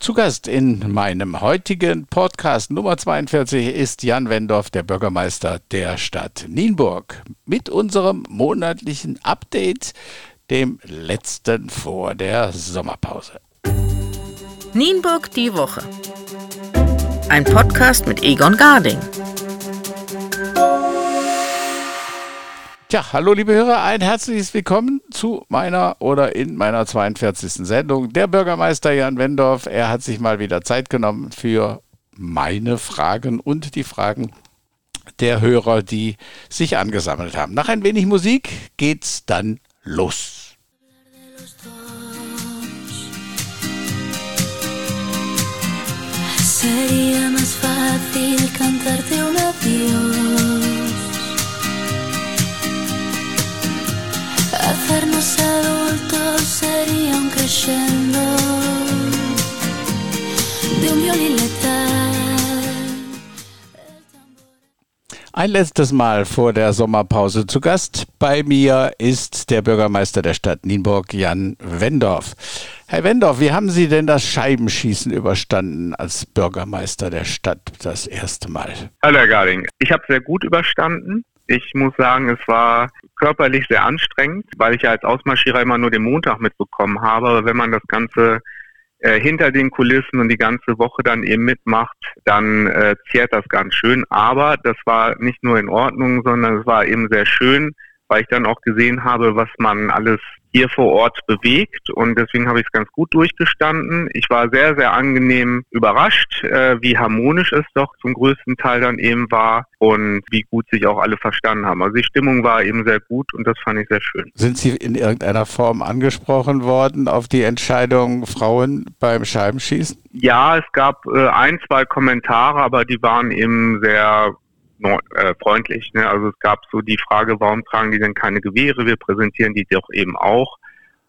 Zu Gast in meinem heutigen Podcast Nummer 42 ist Jan Wendorf, der Bürgermeister der Stadt Nienburg, mit unserem monatlichen Update, dem letzten vor der Sommerpause. Nienburg die Woche. Ein Podcast mit Egon Garding. Tja, hallo liebe Hörer, ein herzliches Willkommen zu meiner oder in meiner 42. Sendung. Der Bürgermeister Jan Wendorf, er hat sich mal wieder Zeit genommen für meine Fragen und die Fragen der Hörer, die sich angesammelt haben. Nach ein wenig Musik geht's dann los. Sería más fácil cantarte Ein letztes Mal vor der Sommerpause zu Gast bei mir ist der Bürgermeister der Stadt Nienburg, Jan Wendorf. Herr Wendorf, wie haben Sie denn das Scheibenschießen überstanden als Bürgermeister der Stadt das erste Mal? Hallo Herr Garding, ich habe sehr gut überstanden. Ich muss sagen, es war körperlich sehr anstrengend, weil ich ja als Ausmarschierer immer nur den Montag mitbekommen habe. Aber wenn man das Ganze äh, hinter den Kulissen und die ganze Woche dann eben mitmacht, dann äh, zehrt das ganz schön. Aber das war nicht nur in Ordnung, sondern es war eben sehr schön, weil ich dann auch gesehen habe, was man alles hier vor Ort bewegt und deswegen habe ich es ganz gut durchgestanden. Ich war sehr, sehr angenehm überrascht, äh, wie harmonisch es doch zum größten Teil dann eben war und wie gut sich auch alle verstanden haben. Also die Stimmung war eben sehr gut und das fand ich sehr schön. Sind Sie in irgendeiner Form angesprochen worden auf die Entscheidung Frauen beim Scheibenschießen? Ja, es gab äh, ein, zwei Kommentare, aber die waren eben sehr äh, freundlich. Ne? Also es gab so die Frage, warum tragen die denn keine Gewehre? Wir präsentieren die doch eben auch.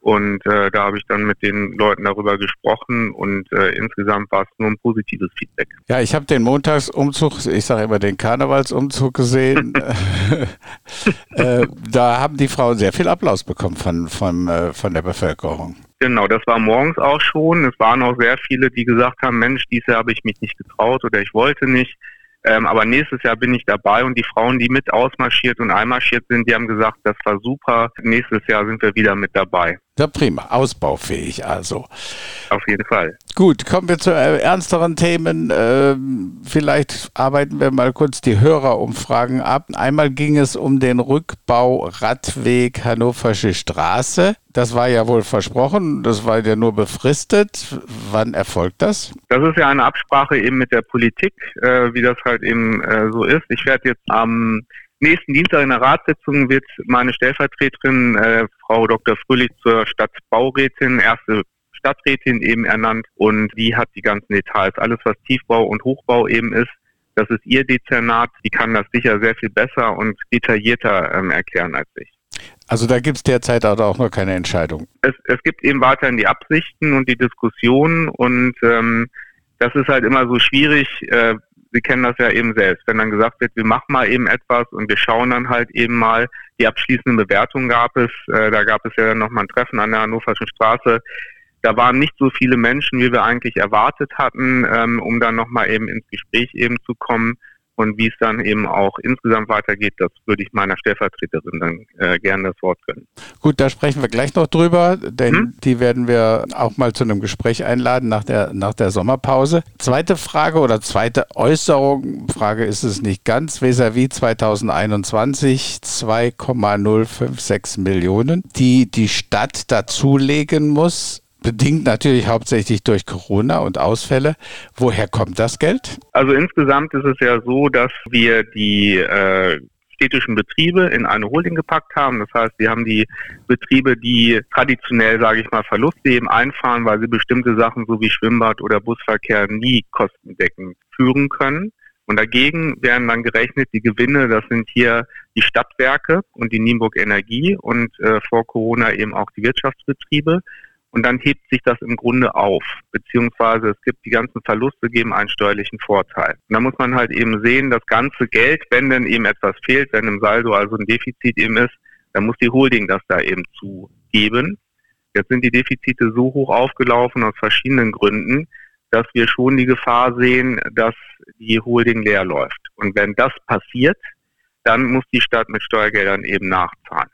Und äh, da habe ich dann mit den Leuten darüber gesprochen und äh, insgesamt war es nur ein positives Feedback. Ja, ich habe den Montagsumzug, ich sage immer den Karnevalsumzug gesehen. äh, da haben die Frauen sehr viel Applaus bekommen von, von, äh, von der Bevölkerung. Genau, das war morgens auch schon. Es waren auch sehr viele, die gesagt haben, Mensch, dieses Jahr habe ich mich nicht getraut oder ich wollte nicht. Ähm, aber nächstes Jahr bin ich dabei und die Frauen, die mit ausmarschiert und einmarschiert sind, die haben gesagt, das war super. Nächstes Jahr sind wir wieder mit dabei. Ja, prima. Ausbaufähig also. Auf jeden Fall. Gut, kommen wir zu äh, ernsteren Themen. Ähm, vielleicht arbeiten wir mal kurz die Hörerumfragen ab. Einmal ging es um den Rückbau Radweg Hannoversche Straße. Das war ja wohl versprochen, das war ja nur befristet. Wann erfolgt das? Das ist ja eine Absprache eben mit der Politik, äh, wie das halt eben äh, so ist. Ich werde jetzt am nächsten Dienstag in der Ratssitzung wird meine Stellvertreterin, äh, Frau Dr. Fröhlich, zur Stadtbaurätin, erste Stadträtin eben ernannt und die hat die ganzen Details. Alles, was Tiefbau und Hochbau eben ist, das ist ihr Dezernat. Die kann das sicher sehr viel besser und detaillierter ähm, erklären als ich. Also da gibt es derzeit auch noch keine Entscheidung. Es, es gibt eben weiterhin die Absichten und die Diskussionen und ähm, das ist halt immer so schwierig. Äh, Sie kennen das ja eben selbst. Wenn dann gesagt wird, wir machen mal eben etwas und wir schauen dann halt eben mal, die abschließende Bewertung gab es, äh, da gab es ja dann nochmal ein Treffen an der Hannoverschen Straße. Da waren nicht so viele Menschen, wie wir eigentlich erwartet hatten, ähm, um dann nochmal eben ins Gespräch eben zu kommen. Und wie es dann eben auch insgesamt weitergeht, das würde ich meiner Stellvertreterin dann äh, gerne das Wort gönnen. Gut, da sprechen wir gleich noch drüber, denn hm? die werden wir auch mal zu einem Gespräch einladen nach der, nach der Sommerpause. Zweite Frage oder zweite Äußerung, Frage ist es nicht ganz, vis-à-vis 2021 2,056 Millionen, die die Stadt dazulegen muss bedingt natürlich hauptsächlich durch Corona und Ausfälle. Woher kommt das Geld? Also insgesamt ist es ja so, dass wir die äh, städtischen Betriebe in eine Holding gepackt haben. Das heißt, wir haben die Betriebe, die traditionell, sage ich mal, Verluste eben einfahren, weil sie bestimmte Sachen so wie Schwimmbad oder Busverkehr nie kostendeckend führen können. Und dagegen werden dann gerechnet die Gewinne, das sind hier die Stadtwerke und die Nienburg Energie und äh, vor Corona eben auch die Wirtschaftsbetriebe. Und dann hebt sich das im Grunde auf, beziehungsweise es gibt die ganzen Verluste, geben einen steuerlichen Vorteil. Und da muss man halt eben sehen, das ganze Geld, wenn denn eben etwas fehlt, wenn im Saldo also ein Defizit eben ist, dann muss die Holding das da eben zugeben. Jetzt sind die Defizite so hoch aufgelaufen aus verschiedenen Gründen, dass wir schon die Gefahr sehen, dass die Holding leer läuft. Und wenn das passiert, dann muss die Stadt mit Steuergeldern eben nachzahlen.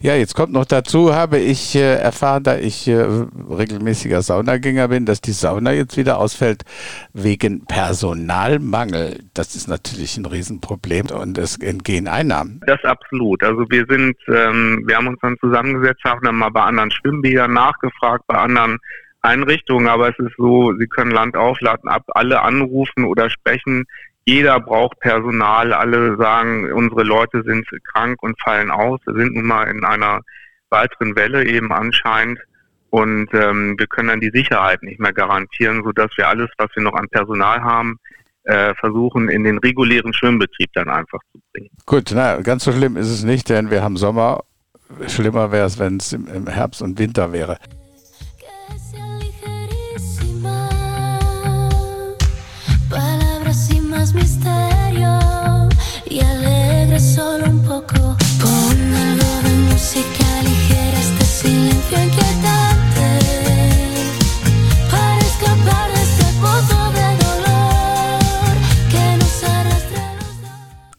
Ja, jetzt kommt noch dazu, habe ich äh, erfahren, da ich äh, regelmäßiger Saunagänger bin, dass die Sauna jetzt wieder ausfällt wegen Personalmangel. Das ist natürlich ein Riesenproblem und es entgehen Einnahmen. Das absolut. Also wir sind, ähm, wir haben uns dann zusammengesetzt, haben dann mal bei anderen Schwimmbädern nachgefragt, bei anderen Einrichtungen, aber es ist so, Sie können Land aufladen, ab alle anrufen oder sprechen jeder braucht Personal. Alle sagen, unsere Leute sind krank und fallen aus. Wir sind nun mal in einer weiteren Welle eben anscheinend. Und ähm, wir können dann die Sicherheit nicht mehr garantieren, sodass wir alles, was wir noch an Personal haben, äh, versuchen, in den regulären Schwimmbetrieb dann einfach zu bringen. Gut, na, ganz so schlimm ist es nicht, denn wir haben Sommer. Schlimmer wäre es, wenn es im, im Herbst und Winter wäre. Solo un poco. Pon algo de música ligera, este silencio inquietante.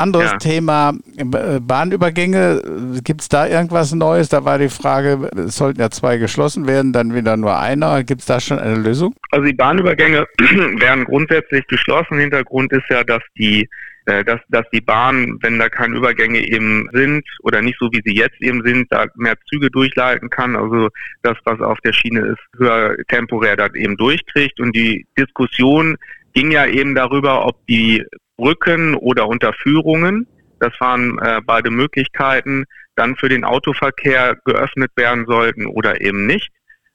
Anderes ja. Thema, äh, Bahnübergänge, gibt es da irgendwas Neues? Da war die Frage, es sollten ja zwei geschlossen werden, dann wieder nur einer. Gibt es da schon eine Lösung? Also die Bahnübergänge werden grundsätzlich geschlossen. Hintergrund ist ja, dass die äh, dass, dass die Bahn, wenn da keine Übergänge eben sind oder nicht so wie sie jetzt eben sind, da mehr Züge durchleiten kann. Also das, was auf der Schiene ist, höher temporär dann eben durchkriegt. Und die Diskussion ging ja eben darüber, ob die Brücken oder Unterführungen, das waren äh, beide Möglichkeiten, dann für den Autoverkehr geöffnet werden sollten oder eben nicht.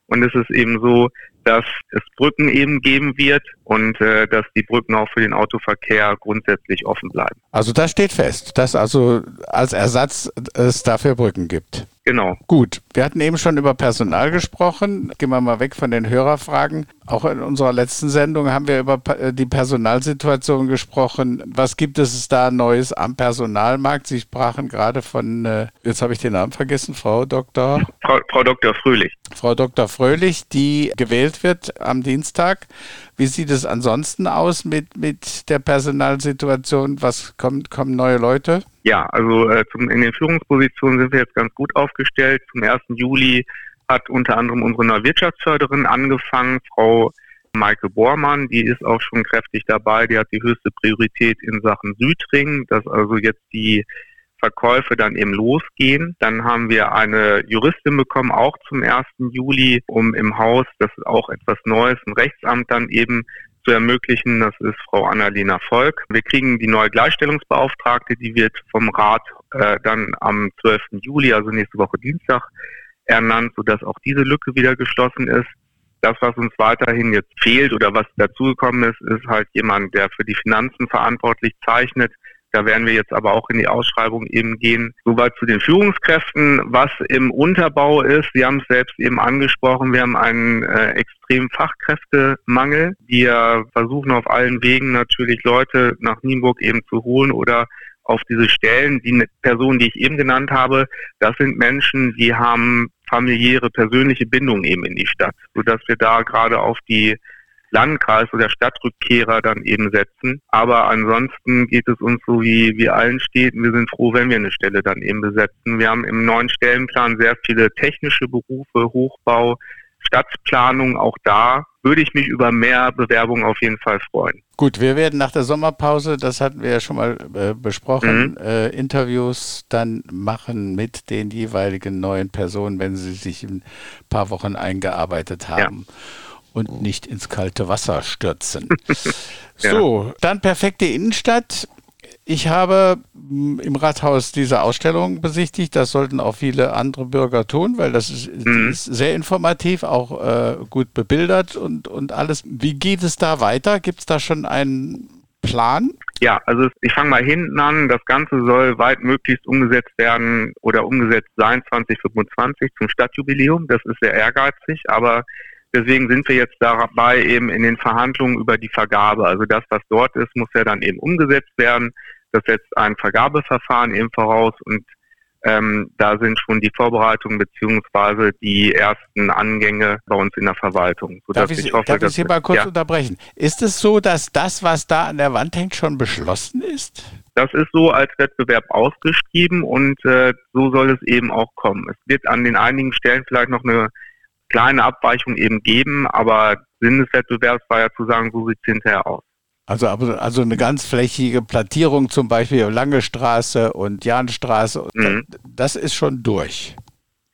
Und es ist eben so, dass es Brücken eben geben wird und äh, dass die Brücken auch für den Autoverkehr grundsätzlich offen bleiben. Also das steht fest, dass also als Ersatz es dafür Brücken gibt. Genau. Gut, wir hatten eben schon über Personal gesprochen. Gehen wir mal weg von den Hörerfragen. Auch in unserer letzten Sendung haben wir über äh, die Personalsituation gesprochen. Was gibt es da Neues am Personalmarkt? Sie sprachen gerade von, äh, jetzt habe ich den Namen vergessen, Frau Dr. Frau, Frau Dr. Fröhlich. Frau Dr. Fröhlich, die gewählt wird am Dienstag. Wie sieht es ansonsten aus mit, mit der Personalsituation? Was kommt, kommen neue Leute? Ja, also äh, zum, in den Führungspositionen sind wir jetzt ganz gut aufgestellt. Zum 1. Juli hat unter anderem unsere neue Wirtschaftsförderin angefangen, Frau Maike Bormann, die ist auch schon kräftig dabei, die hat die höchste Priorität in Sachen Südring, dass also jetzt die Verkäufe dann eben losgehen. Dann haben wir eine Juristin bekommen, auch zum 1. Juli, um im Haus, das ist auch etwas Neues, ein Rechtsamt dann eben zu ermöglichen. Das ist Frau Annalena Volk. Wir kriegen die neue Gleichstellungsbeauftragte, die wird vom Rat äh, dann am 12. Juli, also nächste Woche Dienstag, ernannt, sodass auch diese Lücke wieder geschlossen ist. Das, was uns weiterhin jetzt fehlt oder was dazugekommen ist, ist halt jemand, der für die Finanzen verantwortlich zeichnet, da werden wir jetzt aber auch in die Ausschreibung eben gehen. Soweit zu den Führungskräften, was im Unterbau ist. Sie haben es selbst eben angesprochen. Wir haben einen äh, extremen Fachkräftemangel. Wir versuchen auf allen Wegen natürlich Leute nach Nienburg eben zu holen oder auf diese Stellen. Die Personen, die ich eben genannt habe, das sind Menschen, die haben familiäre, persönliche Bindungen eben in die Stadt, sodass wir da gerade auf die Landkreis oder Stadtrückkehrer dann eben setzen. Aber ansonsten geht es uns so wie, wie allen Städten. Wir sind froh, wenn wir eine Stelle dann eben besetzen. Wir haben im neuen Stellenplan sehr viele technische Berufe, Hochbau, Stadtplanung. Auch da würde ich mich über mehr Bewerbungen auf jeden Fall freuen. Gut, wir werden nach der Sommerpause, das hatten wir ja schon mal äh, besprochen, mhm. äh, Interviews dann machen mit den jeweiligen neuen Personen, wenn sie sich in ein paar Wochen eingearbeitet haben. Ja und nicht ins kalte Wasser stürzen. so, dann perfekte Innenstadt. Ich habe hm, im Rathaus diese Ausstellung besichtigt. Das sollten auch viele andere Bürger tun, weil das ist, mhm. ist sehr informativ, auch äh, gut bebildert und, und alles. Wie geht es da weiter? Gibt es da schon einen Plan? Ja, also ich fange mal hinten an. Das Ganze soll weit möglichst umgesetzt werden oder umgesetzt sein 2025 zum Stadtjubiläum. Das ist sehr ehrgeizig, aber Deswegen sind wir jetzt dabei eben in den Verhandlungen über die Vergabe. Also das, was dort ist, muss ja dann eben umgesetzt werden. Das setzt ein Vergabeverfahren eben voraus und ähm, da sind schon die Vorbereitungen beziehungsweise die ersten Angänge bei uns in der Verwaltung. Darf ich, ich hoffe, darf ich Sie mal kurz ja. unterbrechen? Ist es so, dass das, was da an der Wand hängt, schon beschlossen ist? Das ist so als Wettbewerb ausgeschrieben und äh, so soll es eben auch kommen. Es wird an den einigen Stellen vielleicht noch eine kleine Abweichung eben geben, aber Sinn des Wettbewerbs war ja zu sagen, so sieht es hinterher aus. Also, also eine ganz flächige Plattierung zum Beispiel Lange Straße und Jahnstraße, mhm. das ist schon durch.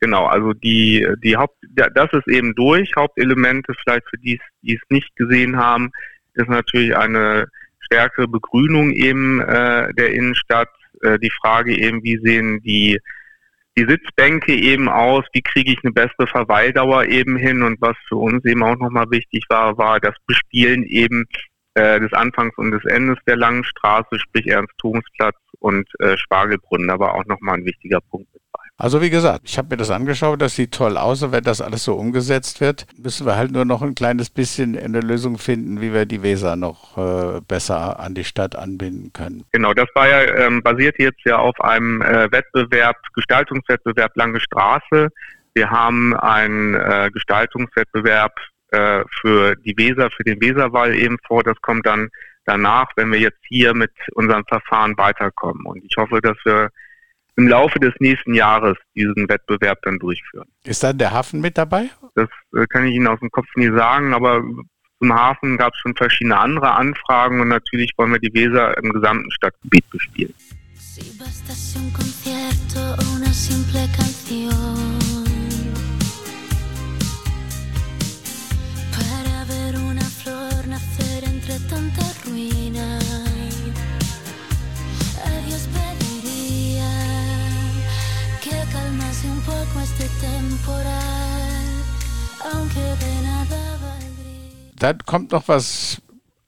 Genau, also die, die Haupt, das ist eben durch. Hauptelemente vielleicht für die, die es nicht gesehen haben, ist natürlich eine stärkere Begrünung eben äh, der Innenstadt. Äh, die Frage eben, wie sehen die die Sitzbänke eben aus, wie kriege ich eine bessere Verweildauer eben hin und was für uns eben auch nochmal wichtig war, war das Bespielen eben äh, des Anfangs und des Endes der langen Straße, sprich Ernst-Thunsplatz und äh, Spargelbrunnen. Da war auch nochmal ein wichtiger Punkt. Also wie gesagt, ich habe mir das angeschaut, das sieht toll aus und wenn das alles so umgesetzt wird, müssen wir halt nur noch ein kleines bisschen eine Lösung finden, wie wir die Weser noch äh, besser an die Stadt anbinden können. Genau, das war ja ähm, basiert jetzt ja auf einem äh, Wettbewerb, Gestaltungswettbewerb Lange Straße. Wir haben einen äh, Gestaltungswettbewerb äh, für die Weser, für den Weserwall eben vor. Das kommt dann danach, wenn wir jetzt hier mit unserem Verfahren weiterkommen. Und ich hoffe, dass wir im Laufe des nächsten Jahres diesen Wettbewerb dann durchführen. Ist dann der Hafen mit dabei? Das äh, kann ich Ihnen aus dem Kopf nie sagen, aber zum Hafen gab es schon verschiedene andere Anfragen und natürlich wollen wir die Weser im gesamten Stadtgebiet bespielen. Dann kommt noch was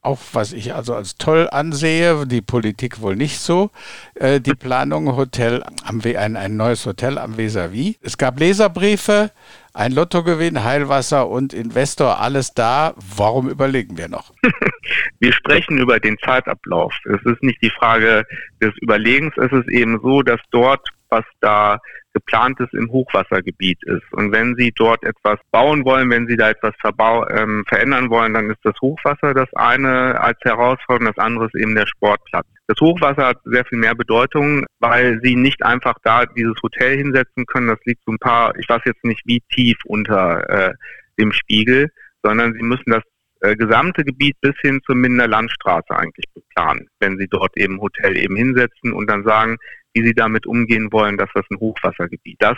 auch was ich also als toll ansehe, die Politik wohl nicht so, äh, die Planung Hotel am We ein, ein neues Hotel am Vis-à-vis. Es gab Leserbriefe, ein Lottogewinn, Heilwasser und Investor, alles da. Warum überlegen wir noch? Wir sprechen über den Zeitablauf. Es ist nicht die Frage des Überlegens, es ist eben so, dass dort, was da geplantes im Hochwassergebiet ist. Und wenn Sie dort etwas bauen wollen, wenn Sie da etwas ähm, verändern wollen, dann ist das Hochwasser das eine als Herausforderung, das andere ist eben der Sportplatz. Das Hochwasser hat sehr viel mehr Bedeutung, weil Sie nicht einfach da dieses Hotel hinsetzen können. Das liegt so ein paar, ich weiß jetzt nicht wie tief unter äh, dem Spiegel, sondern Sie müssen das äh, gesamte Gebiet bis hin zur Minder Landstraße eigentlich beplanen, wenn Sie dort eben Hotel eben hinsetzen und dann sagen, wie sie damit umgehen wollen, dass das ein Hochwassergebiet. Das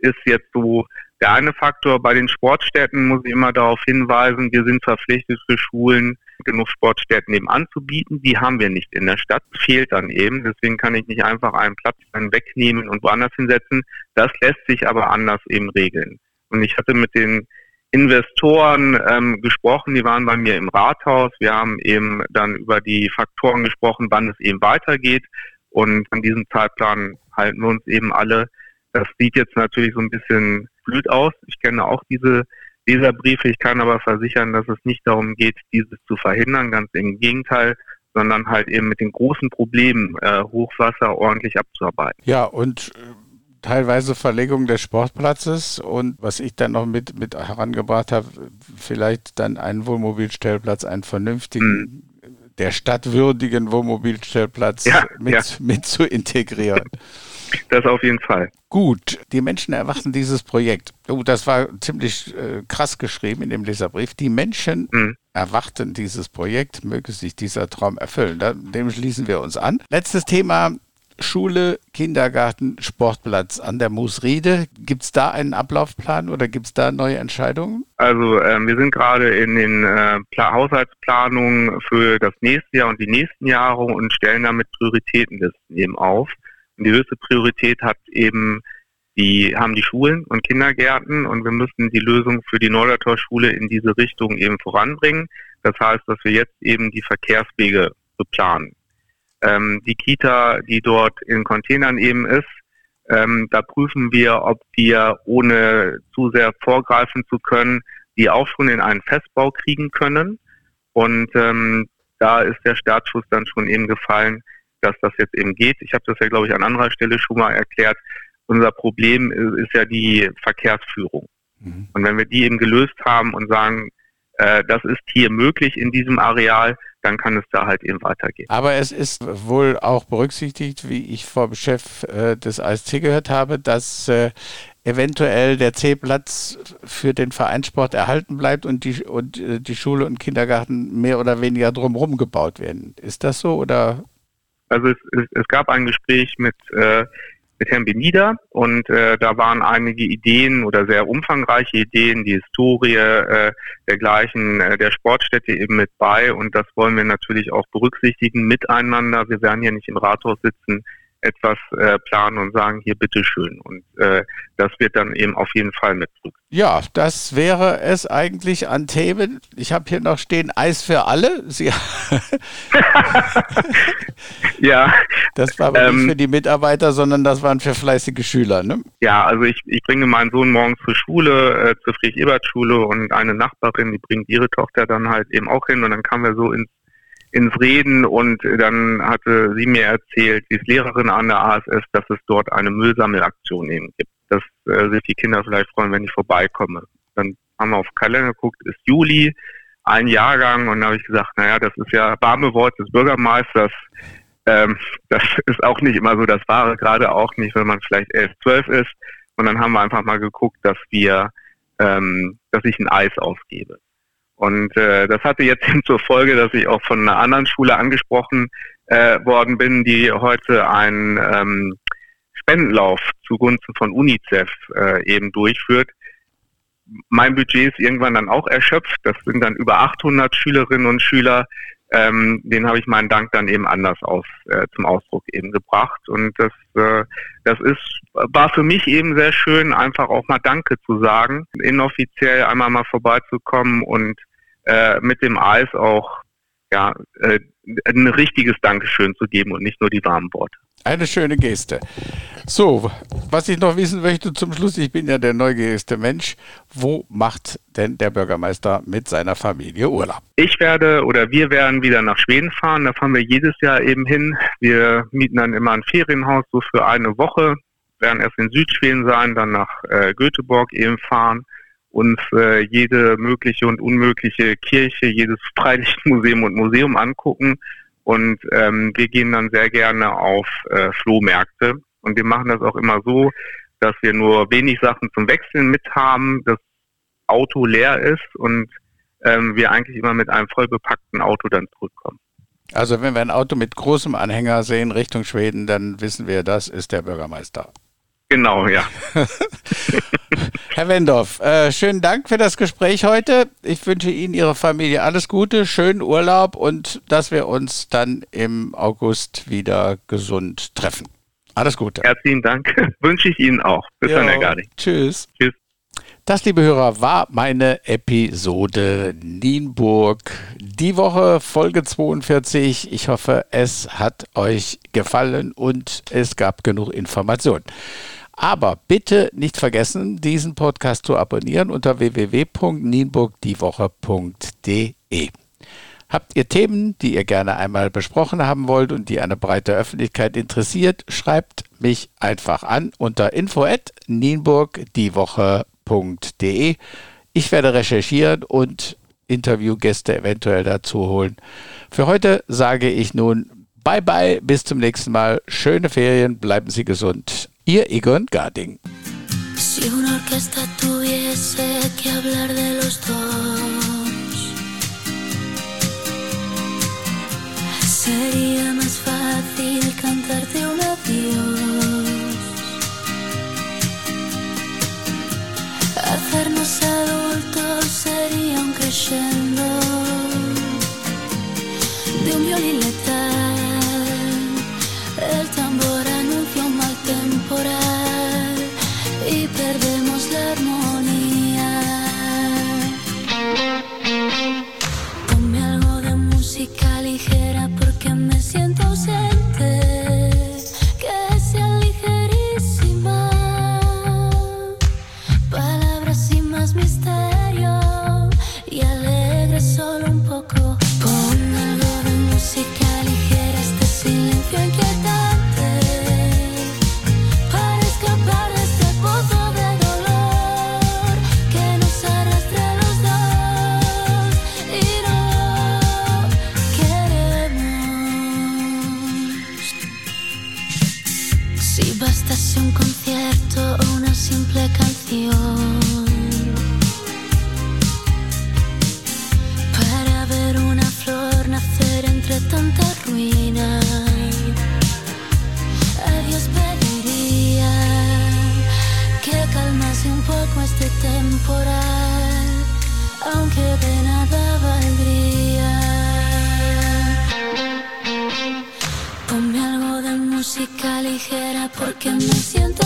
ist jetzt so der eine Faktor. Bei den Sportstätten muss ich immer darauf hinweisen, wir sind verpflichtet für Schulen, genug Sportstätten eben anzubieten. Die haben wir nicht in der Stadt. Fehlt dann eben. Deswegen kann ich nicht einfach einen Platz dann wegnehmen und woanders hinsetzen. Das lässt sich aber anders eben regeln. Und ich hatte mit den Investoren ähm, gesprochen, die waren bei mir im Rathaus. Wir haben eben dann über die Faktoren gesprochen, wann es eben weitergeht. Und an diesem Zeitplan halten wir uns eben alle. Das sieht jetzt natürlich so ein bisschen blöd aus. Ich kenne auch diese Leserbriefe. Ich kann aber versichern, dass es nicht darum geht, dieses zu verhindern. Ganz im Gegenteil sondern halt eben mit den großen Problemen äh, Hochwasser ordentlich abzuarbeiten. Ja, und äh, teilweise Verlegung des Sportplatzes und was ich dann noch mit, mit herangebracht habe, vielleicht dann einen Wohnmobilstellplatz, einen vernünftigen, mhm der stadtwürdigen Wohnmobilstellplatz ja, mit, ja. mit zu integrieren. Das auf jeden Fall. Gut, die Menschen erwarten dieses Projekt. Oh, das war ziemlich äh, krass geschrieben in dem Leserbrief. Die Menschen mhm. erwarten dieses Projekt, möge sich dieser Traum erfüllen. dem schließen wir uns an. Letztes Thema, Schule, Kindergarten, Sportplatz an der Moosriede. Gibt es da einen Ablaufplan oder gibt es da neue Entscheidungen? Also ähm, wir sind gerade in den äh, Haushaltsplanungen für das nächste Jahr und die nächsten Jahre und stellen damit Prioritätenlisten eben auf. Und die höchste Priorität hat eben die haben die Schulen und Kindergärten und wir müssen die Lösung für die Neudertorschule in diese Richtung eben voranbringen. Das heißt, dass wir jetzt eben die Verkehrswege beplanen. Ähm, die Kita, die dort in Containern eben ist, ähm, da prüfen wir, ob wir, ohne zu sehr vorgreifen zu können, die auch schon in einen Festbau kriegen können. Und ähm, da ist der Startschuss dann schon eben gefallen, dass das jetzt eben geht. Ich habe das ja, glaube ich, an anderer Stelle schon mal erklärt. unser Problem ist, ist ja die Verkehrsführung. Mhm. Und wenn wir die eben gelöst haben und sagen, äh, das ist hier möglich in diesem Areal, dann kann es da halt eben weitergehen. Aber es ist wohl auch berücksichtigt, wie ich vom Chef äh, des ASC gehört habe, dass äh, eventuell der C-Platz für den Vereinssport erhalten bleibt und die, und äh, die Schule und Kindergarten mehr oder weniger drumherum gebaut werden. Ist das so oder? Also es, es, es gab ein Gespräch mit äh, mit Herrn Benida und äh, da waren einige Ideen oder sehr umfangreiche Ideen, die Historie äh, dergleichen, äh, der Sportstätte eben mit bei und das wollen wir natürlich auch berücksichtigen miteinander. Wir werden hier nicht im Rathaus sitzen, etwas äh, planen und sagen, hier bitteschön. Und äh, das wird dann eben auf jeden Fall mit. Ja, das wäre es eigentlich an Themen. Ich habe hier noch stehen Eis für alle. Sie ja. Das war aber ähm, nicht für die Mitarbeiter, sondern das waren für fleißige Schüler, ne? Ja, also ich, ich bringe meinen Sohn morgens zur Schule, äh, zur Friedrich-Ebert-Schule und eine Nachbarin, die bringt ihre Tochter dann halt eben auch hin und dann kamen wir so ins ins Reden und dann hatte sie mir erzählt, sie ist Lehrerin an der ASS, dass es dort eine Müllsammelaktion eben gibt, dass äh, sich die Kinder vielleicht freuen, wenn ich vorbeikomme. Dann haben wir auf Kalender geguckt, ist Juli, ein Jahrgang und dann habe ich gesagt, naja, das ist ja warme Wort des Bürgermeisters. Ähm, das ist auch nicht immer so das Wahre, gerade auch nicht, wenn man vielleicht elf, zwölf ist. Und dann haben wir einfach mal geguckt, dass wir, ähm, dass ich ein Eis ausgebe. Und äh, das hatte jetzt zur Folge, dass ich auch von einer anderen Schule angesprochen äh, worden bin, die heute einen ähm, Spendenlauf zugunsten von UNICEF äh, eben durchführt. Mein Budget ist irgendwann dann auch erschöpft. Das sind dann über 800 Schülerinnen und Schüler. Ähm, den habe ich meinen Dank dann eben anders aus, äh, zum Ausdruck eben gebracht. Und das, äh, das ist, war für mich eben sehr schön, einfach auch mal Danke zu sagen, inoffiziell einmal mal vorbeizukommen und äh, mit dem Eis auch ja, äh, ein richtiges Dankeschön zu geben und nicht nur die warmen Worte. Eine schöne Geste. So, was ich noch wissen möchte zum Schluss, ich bin ja der neugierigste Mensch, wo macht denn der Bürgermeister mit seiner Familie Urlaub? Ich werde oder wir werden wieder nach Schweden fahren, da fahren wir jedes Jahr eben hin. Wir mieten dann immer ein Ferienhaus so für eine Woche, werden erst in Südschweden sein, dann nach äh, Göteborg eben fahren uns äh, jede mögliche und unmögliche Kirche, jedes Freilichtmuseum und Museum angucken. Und ähm, wir gehen dann sehr gerne auf äh, Flohmärkte. Und wir machen das auch immer so, dass wir nur wenig Sachen zum Wechseln mit haben, das Auto leer ist und ähm, wir eigentlich immer mit einem voll bepackten Auto dann zurückkommen. Also wenn wir ein Auto mit großem Anhänger sehen Richtung Schweden, dann wissen wir, das ist der Bürgermeister. Genau, ja. Herr Wendorf, äh, schönen Dank für das Gespräch heute. Ich wünsche Ihnen, Ihrer Familie alles Gute, schönen Urlaub und dass wir uns dann im August wieder gesund treffen. Alles Gute. Herzlichen Dank. wünsche ich Ihnen auch. Bis jo, dann, Herr Garding. Tschüss. Tschüss. Das, liebe Hörer, war meine Episode Nienburg. Die Woche Folge 42. Ich hoffe, es hat euch gefallen und es gab genug Informationen. Aber bitte nicht vergessen, diesen Podcast zu abonnieren unter www.nienburgdiewoche.de. Habt ihr Themen, die ihr gerne einmal besprochen haben wollt und die eine breite Öffentlichkeit interessiert, schreibt mich einfach an unter info@nienburgdiewoche.de. Ich werde recherchieren und Interviewgäste eventuell dazu holen. Für heute sage ich nun Bye bye, bis zum nächsten Mal. Schöne Ferien, bleiben Sie gesund. Ihr Egon Garding. Si una orquesta tuviese que hablar de los dos, porque me siento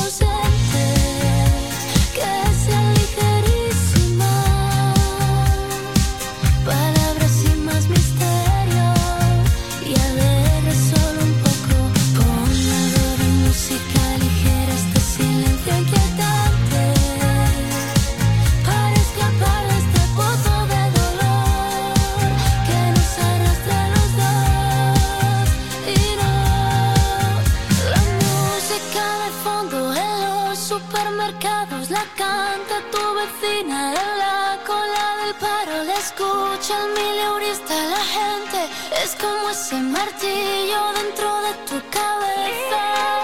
supermercados la canta tu vecina en la cola del paro la escucha el mileurista la gente es como ese martillo dentro de tu cabeza